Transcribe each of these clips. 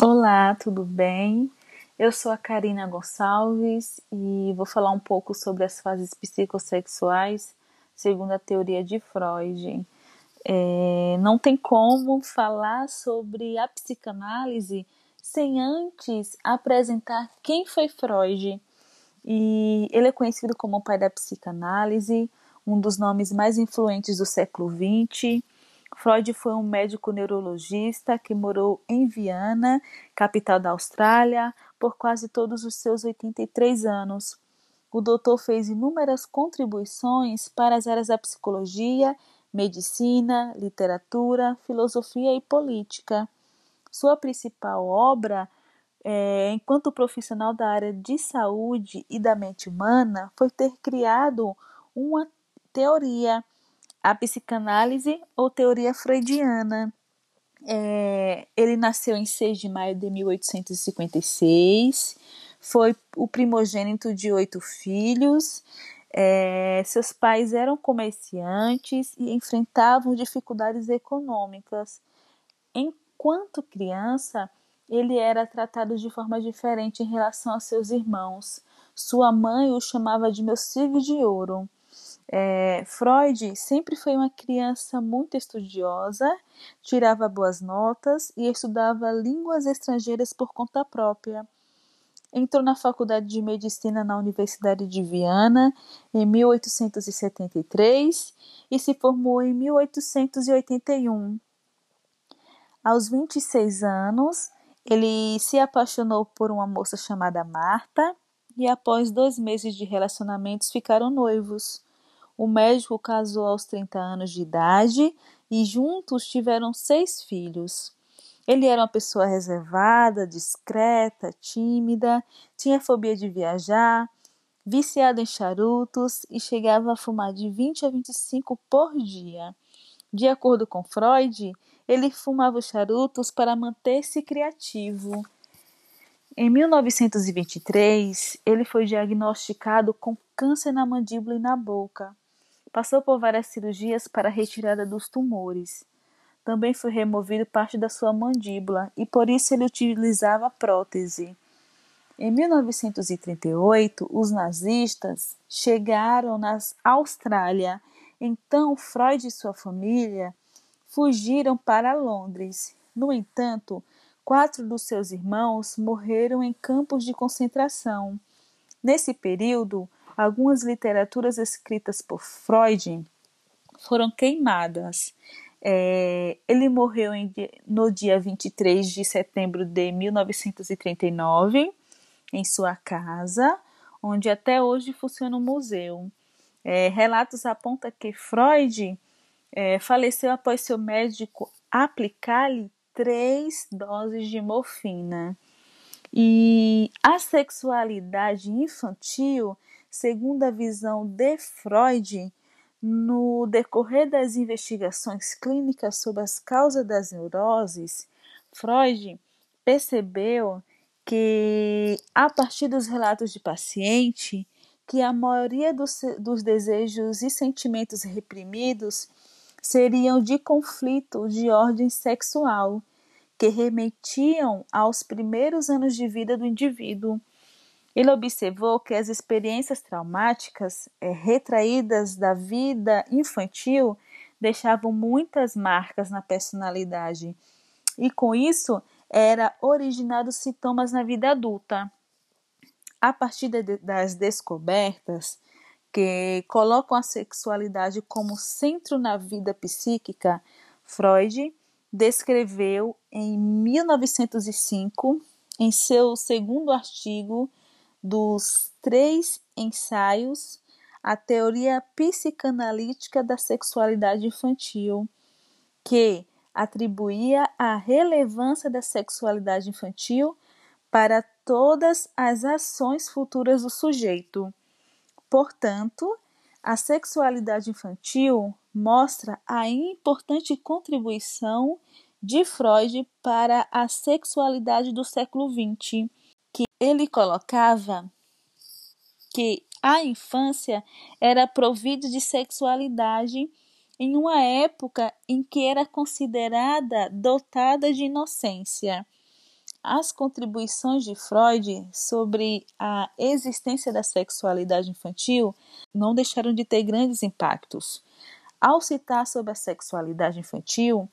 Olá, tudo bem? Eu sou a Karina Gonçalves e vou falar um pouco sobre as fases psicossexuais segundo a teoria de Freud. É, não tem como falar sobre a psicanálise sem antes apresentar quem foi Freud. E ele é conhecido como o pai da psicanálise, um dos nomes mais influentes do século XX Freud foi um médico neurologista que morou em Viana, capital da Austrália, por quase todos os seus 83 anos. O doutor fez inúmeras contribuições para as áreas da psicologia, medicina, literatura, filosofia e política. Sua principal obra, é, enquanto profissional da área de saúde e da mente humana, foi ter criado uma teoria a psicanálise ou teoria freudiana. É, ele nasceu em 6 de maio de 1856, foi o primogênito de oito filhos. É, seus pais eram comerciantes e enfrentavam dificuldades econômicas. Enquanto criança, ele era tratado de forma diferente em relação a seus irmãos. Sua mãe o chamava de meu filho de ouro. É, Freud sempre foi uma criança muito estudiosa, tirava boas notas e estudava línguas estrangeiras por conta própria. Entrou na faculdade de medicina na Universidade de Viana em 1873 e se formou em 1881. Aos 26 anos, ele se apaixonou por uma moça chamada Marta e, após dois meses de relacionamentos, ficaram noivos. O médico casou aos 30 anos de idade e juntos tiveram seis filhos. Ele era uma pessoa reservada, discreta, tímida, tinha fobia de viajar, viciado em charutos e chegava a fumar de 20 a 25 por dia. De acordo com Freud, ele fumava os charutos para manter-se criativo. Em 1923, ele foi diagnosticado com câncer na mandíbula e na boca. Passou por várias cirurgias para a retirada dos tumores. Também foi removido parte da sua mandíbula e por isso ele utilizava prótese. Em 1938, os nazistas chegaram na Austrália. Então, Freud e sua família fugiram para Londres. No entanto, quatro dos seus irmãos morreram em campos de concentração. Nesse período, algumas literaturas escritas por Freud foram queimadas. É, ele morreu em, no dia 23 de setembro de 1939, em sua casa, onde até hoje funciona um museu. É, relatos apontam que Freud é, faleceu após seu médico aplicar-lhe três doses de morfina. E a sexualidade infantil Segundo a visão de Freud, no decorrer das investigações clínicas sobre as causas das neuroses, Freud percebeu que, a partir dos relatos de paciente, que a maioria dos, dos desejos e sentimentos reprimidos seriam de conflito de ordem sexual, que remetiam aos primeiros anos de vida do indivíduo ele observou que as experiências traumáticas é, retraídas da vida infantil deixavam muitas marcas na personalidade e com isso era originados sintomas na vida adulta. A partir de, das descobertas que colocam a sexualidade como centro na vida psíquica, Freud descreveu em 1905, em seu segundo artigo dos três ensaios a teoria psicanalítica da sexualidade infantil, que atribuía a relevância da sexualidade infantil para todas as ações futuras do sujeito. Portanto, a sexualidade infantil mostra a importante contribuição de Freud para a sexualidade do século XX ele colocava que a infância era provida de sexualidade em uma época em que era considerada dotada de inocência. as contribuições de Freud sobre a existência da sexualidade infantil não deixaram de ter grandes impactos. Ao citar sobre a sexualidade infantil,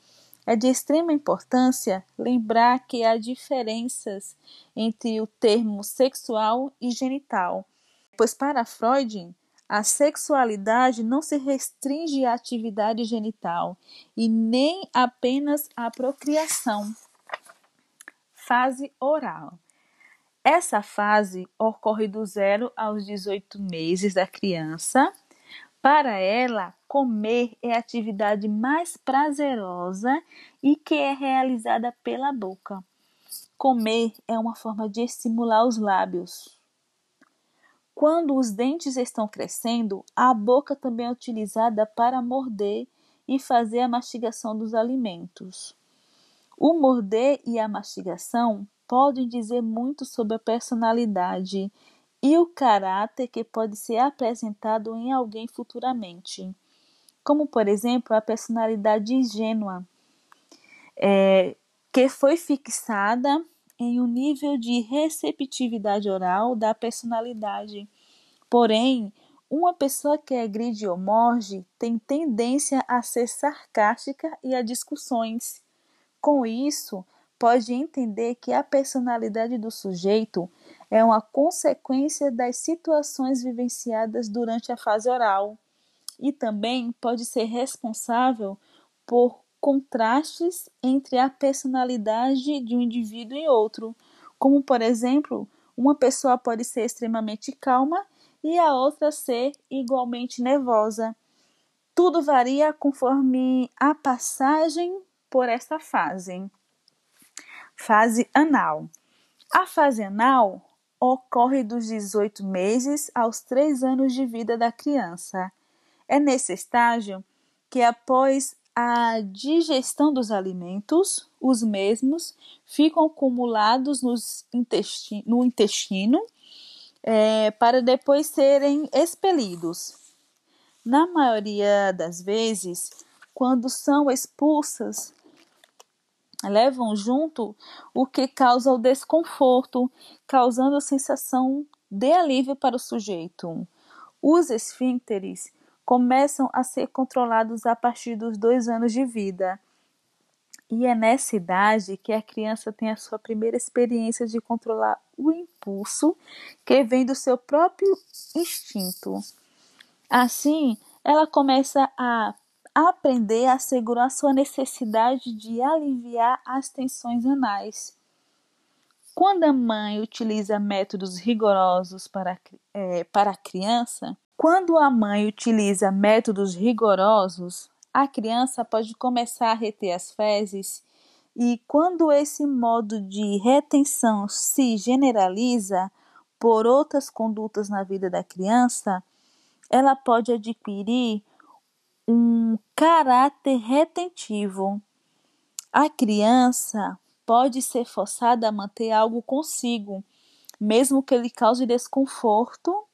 é de extrema importância lembrar que há diferenças entre o termo sexual e genital, pois para Freud, a sexualidade não se restringe à atividade genital e nem apenas à procriação. Fase oral. Essa fase ocorre do zero aos 18 meses da criança. Para ela, comer é a atividade mais prazerosa e que é realizada pela boca. Comer é uma forma de estimular os lábios. Quando os dentes estão crescendo, a boca também é utilizada para morder e fazer a mastigação dos alimentos. O morder e a mastigação podem dizer muito sobre a personalidade e o caráter que pode ser apresentado em alguém futuramente, como por exemplo a personalidade ingênua, é, que foi fixada em um nível de receptividade oral da personalidade. Porém, uma pessoa que agride ou morge tem tendência a ser sarcástica e a discussões com isso, pode entender que a personalidade do sujeito é uma consequência das situações vivenciadas durante a fase oral e também pode ser responsável por contrastes entre a personalidade de um indivíduo e outro, como por exemplo, uma pessoa pode ser extremamente calma e a outra ser igualmente nervosa. Tudo varia conforme a passagem por essa fase. Fase anal. A fase anal ocorre dos 18 meses aos 3 anos de vida da criança. É nesse estágio que, após a digestão dos alimentos, os mesmos ficam acumulados no intestino é, para depois serem expelidos. Na maioria das vezes, quando são expulsas, levam junto o que causa o desconforto, causando a sensação de alívio para o sujeito. Os esfínteres começam a ser controlados a partir dos dois anos de vida. E é nessa idade que a criança tem a sua primeira experiência de controlar o impulso que vem do seu próprio instinto. Assim, ela começa a aprender a segurar sua necessidade de aliviar as tensões anais. Quando a mãe utiliza métodos rigorosos para, é, para a criança, quando a mãe utiliza métodos rigorosos, a criança pode começar a reter as fezes e quando esse modo de retenção se generaliza por outras condutas na vida da criança, ela pode adquirir um caráter retentivo. A criança pode ser forçada a manter algo consigo, mesmo que lhe cause desconforto.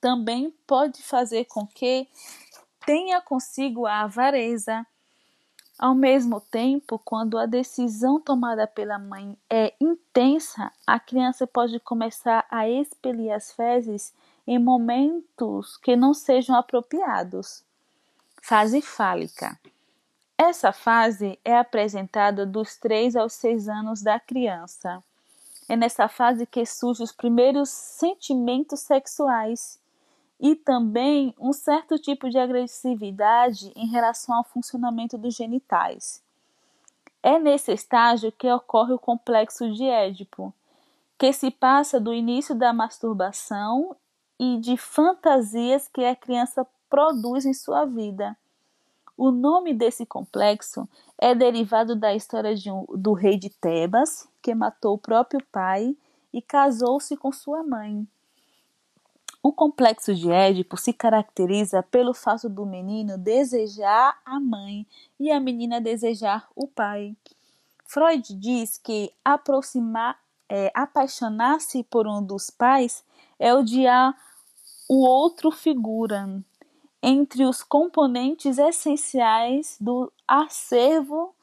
Também pode fazer com que tenha consigo a avareza. Ao mesmo tempo, quando a decisão tomada pela mãe é intensa, a criança pode começar a expelir as fezes em momentos que não sejam apropriados. Fase fálica. Essa fase é apresentada dos 3 aos 6 anos da criança. É nessa fase que surgem os primeiros sentimentos sexuais e também um certo tipo de agressividade em relação ao funcionamento dos genitais. É nesse estágio que ocorre o complexo de Édipo, que se passa do início da masturbação e de fantasias que a criança produz em sua vida. O nome desse complexo é derivado da história um, do rei de Tebas, que matou o próprio pai e casou-se com sua mãe. O complexo de Édipo se caracteriza pelo fato do menino desejar a mãe e a menina desejar o pai. Freud diz que aproximar, é, apaixonar-se por um dos pais é odiar o outro figura entre os componentes essenciais do acervo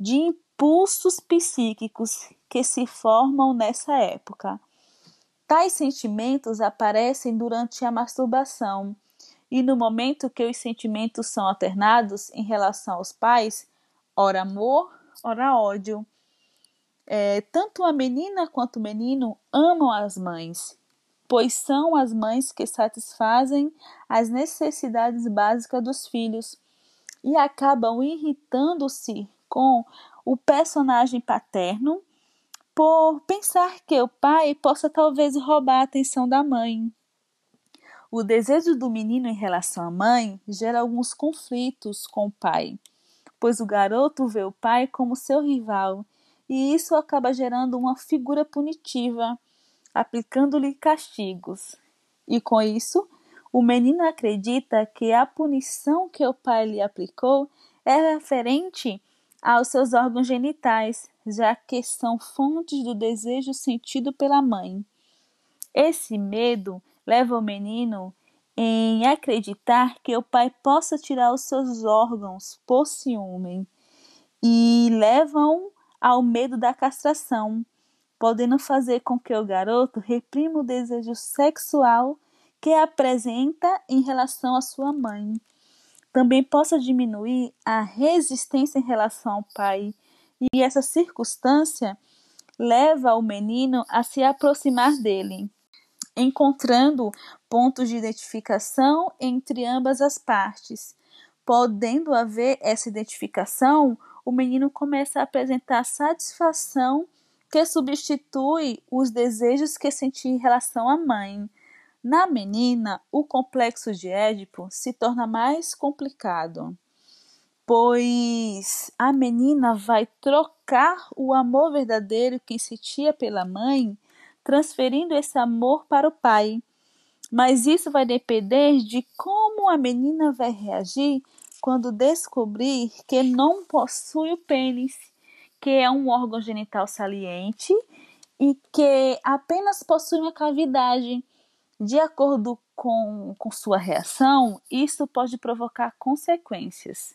de impulsos psíquicos que se formam nessa época. Tais sentimentos aparecem durante a masturbação e no momento que os sentimentos são alternados em relação aos pais, ora amor, ora ódio. É, tanto a menina quanto o menino amam as mães, pois são as mães que satisfazem as necessidades básicas dos filhos e acabam irritando-se com o personagem paterno por pensar que o pai possa talvez roubar a atenção da mãe. O desejo do menino em relação à mãe gera alguns conflitos com o pai, pois o garoto vê o pai como seu rival e isso acaba gerando uma figura punitiva, aplicando-lhe castigos. E com isso, o menino acredita que a punição que o pai lhe aplicou é referente aos seus órgãos genitais, já que são fontes do desejo sentido pela mãe. Esse medo leva o menino em acreditar que o pai possa tirar os seus órgãos por ciúme e levam ao medo da castração, podendo fazer com que o garoto reprima o desejo sexual que apresenta em relação à sua mãe também possa diminuir a resistência em relação ao pai, e essa circunstância leva o menino a se aproximar dele, encontrando pontos de identificação entre ambas as partes. Podendo haver essa identificação, o menino começa a apresentar satisfação que substitui os desejos que sentia em relação à mãe. Na menina, o complexo de Édipo se torna mais complicado, pois a menina vai trocar o amor verdadeiro que sentia pela mãe, transferindo esse amor para o pai. Mas isso vai depender de como a menina vai reagir quando descobrir que não possui o pênis, que é um órgão genital saliente e que apenas possui uma cavidade de acordo com, com sua reação, isso pode provocar consequências.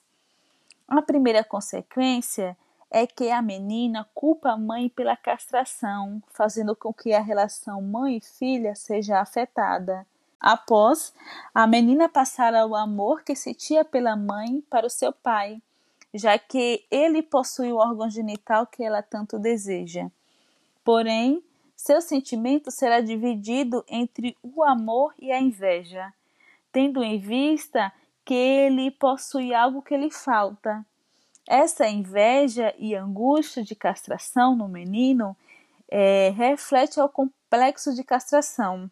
A primeira consequência é que a menina culpa a mãe pela castração, fazendo com que a relação mãe e filha seja afetada. Após, a menina passar o amor que sentia pela mãe para o seu pai, já que ele possui o órgão genital que ela tanto deseja. Porém, seu sentimento será dividido entre o amor e a inveja, tendo em vista que ele possui algo que lhe falta. Essa inveja e angústia de castração no menino é, reflete ao complexo de castração.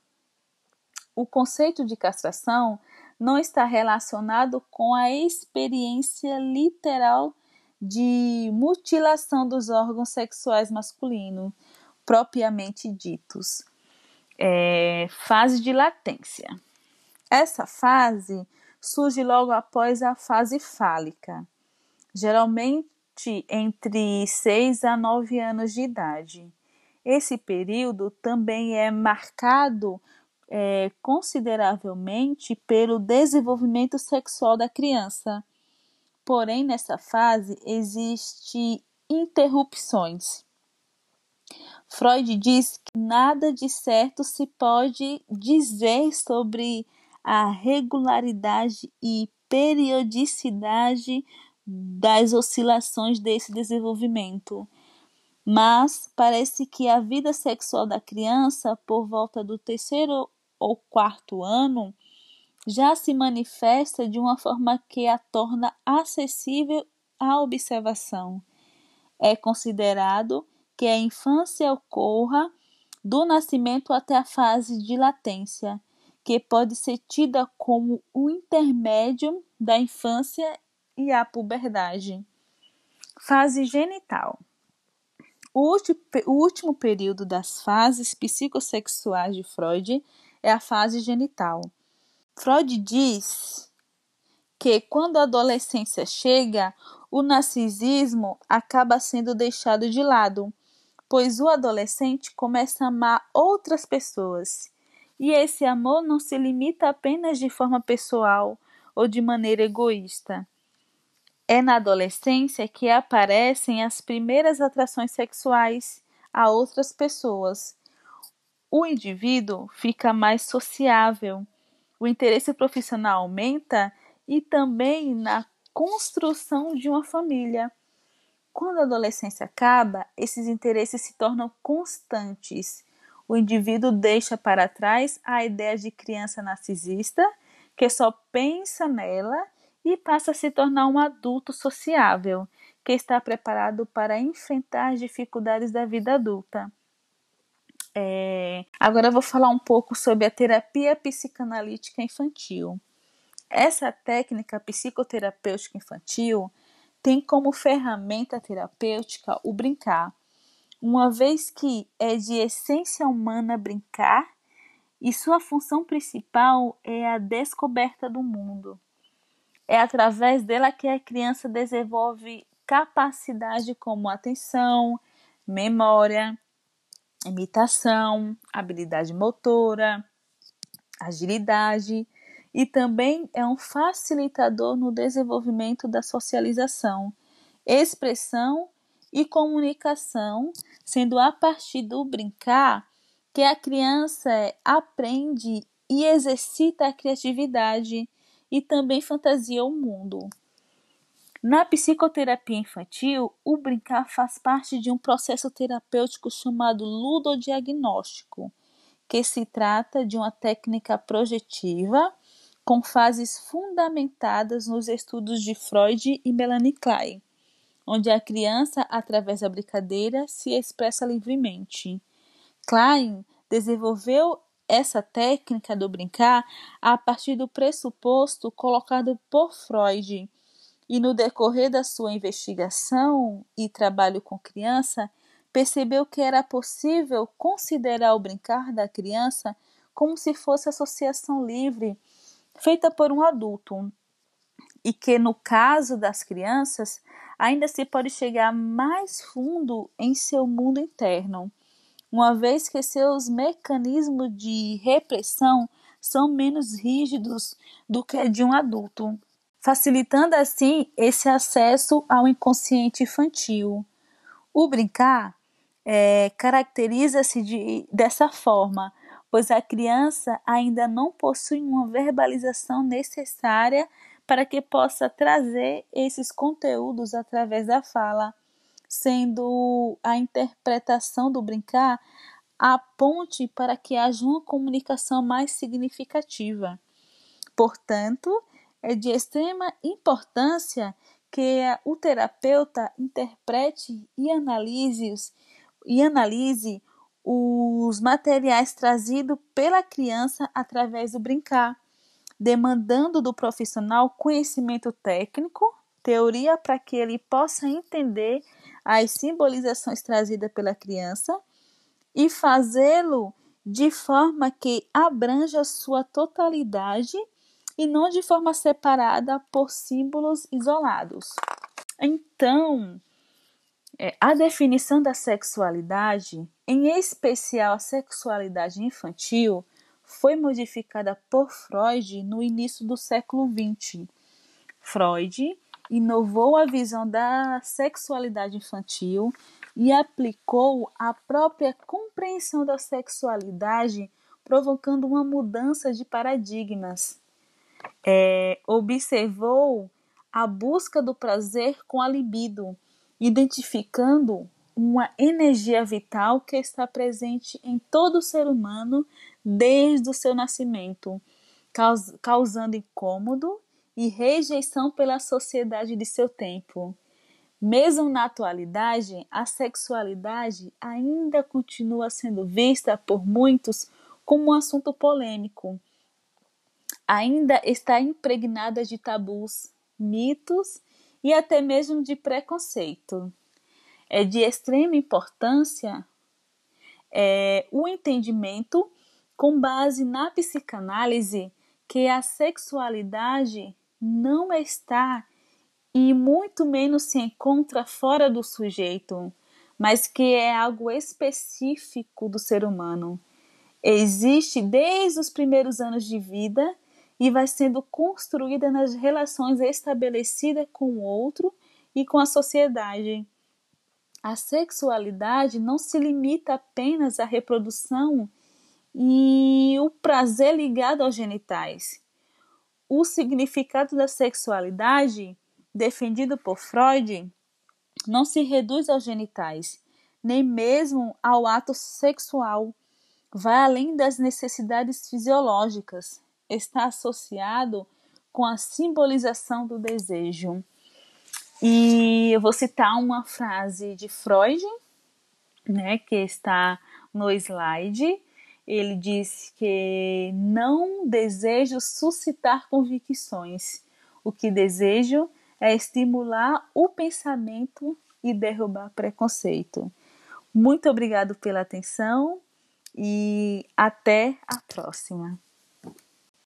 O conceito de castração não está relacionado com a experiência literal de mutilação dos órgãos sexuais masculinos, propriamente ditos. É, fase de latência. Essa fase surge logo após a fase fálica, geralmente entre 6 a 9 anos de idade. Esse período também é marcado é, consideravelmente pelo desenvolvimento sexual da criança. Porém, nessa fase existem interrupções. Freud diz que nada de certo se pode dizer sobre a regularidade e periodicidade das oscilações desse desenvolvimento. Mas parece que a vida sexual da criança, por volta do terceiro ou quarto ano, já se manifesta de uma forma que a torna acessível à observação. É considerado que a infância ocorra do nascimento até a fase de latência, que pode ser tida como o intermédio da infância e a puberdade. Fase genital. O último período das fases psicossexuais de Freud é a fase genital. Freud diz que quando a adolescência chega, o narcisismo acaba sendo deixado de lado pois o adolescente começa a amar outras pessoas. E esse amor não se limita apenas de forma pessoal ou de maneira egoísta. É na adolescência que aparecem as primeiras atrações sexuais a outras pessoas. O indivíduo fica mais sociável, o interesse profissional aumenta e também na construção de uma família. Quando a adolescência acaba, esses interesses se tornam constantes. O indivíduo deixa para trás a ideia de criança narcisista, que só pensa nela, e passa a se tornar um adulto sociável, que está preparado para enfrentar as dificuldades da vida adulta. É... Agora eu vou falar um pouco sobre a terapia psicanalítica infantil. Essa técnica psicoterapêutica infantil tem como ferramenta terapêutica o brincar, uma vez que é de essência humana brincar e sua função principal é a descoberta do mundo. É através dela que a criança desenvolve capacidade como atenção, memória, imitação, habilidade motora, agilidade e também é um facilitador no desenvolvimento da socialização, expressão e comunicação, sendo a partir do brincar que a criança aprende e exercita a criatividade e também fantasia o mundo. Na psicoterapia infantil, o brincar faz parte de um processo terapêutico chamado ludodiagnóstico, que se trata de uma técnica projetiva com fases fundamentadas nos estudos de Freud e Melanie Klein, onde a criança, através da brincadeira, se expressa livremente. Klein desenvolveu essa técnica do brincar a partir do pressuposto colocado por Freud e no decorrer da sua investigação e trabalho com criança, percebeu que era possível considerar o brincar da criança como se fosse associação livre feita por um adulto, e que no caso das crianças ainda se pode chegar mais fundo em seu mundo interno, uma vez que seus mecanismos de repressão são menos rígidos do que de um adulto facilitando assim esse acesso ao inconsciente infantil. O brincar é, caracteriza-se de, dessa forma, pois a criança ainda não possui uma verbalização necessária para que possa trazer esses conteúdos através da fala, sendo a interpretação do brincar a ponte para que haja uma comunicação mais significativa. Portanto, é de extrema importância que o terapeuta interprete e analise, e analise os materiais trazidos pela criança através do brincar, demandando do profissional conhecimento técnico, teoria para que ele possa entender as simbolizações trazidas pela criança e fazê-lo de forma que abranja sua totalidade e não de forma separada por símbolos isolados. Então, é, a definição da sexualidade, em especial a sexualidade infantil, foi modificada por Freud no início do século XX. Freud inovou a visão da sexualidade infantil e aplicou a própria compreensão da sexualidade, provocando uma mudança de paradigmas é, observou a busca do prazer com a libido, identificando uma energia vital que está presente em todo ser humano desde o seu nascimento, caus causando incômodo e rejeição pela sociedade de seu tempo. Mesmo na atualidade, a sexualidade ainda continua sendo vista por muitos como um assunto polêmico, ainda está impregnada de tabus, mitos e até mesmo de preconceito. É de extrema importância é, o entendimento com base na psicanálise que a sexualidade não está e muito menos se encontra fora do sujeito, mas que é algo específico do ser humano. Existe desde os primeiros anos de vida e vai sendo construída nas relações estabelecidas com o outro e com a sociedade. A sexualidade não se limita apenas à reprodução e o prazer ligado aos genitais. O significado da sexualidade, defendido por Freud, não se reduz aos genitais, nem mesmo ao ato sexual. Vai além das necessidades fisiológicas, está associado com a simbolização do desejo. E eu vou citar uma frase de Freud, né, que está no slide. Ele diz que não desejo suscitar convicções. O que desejo é estimular o pensamento e derrubar preconceito. Muito obrigado pela atenção e até a próxima.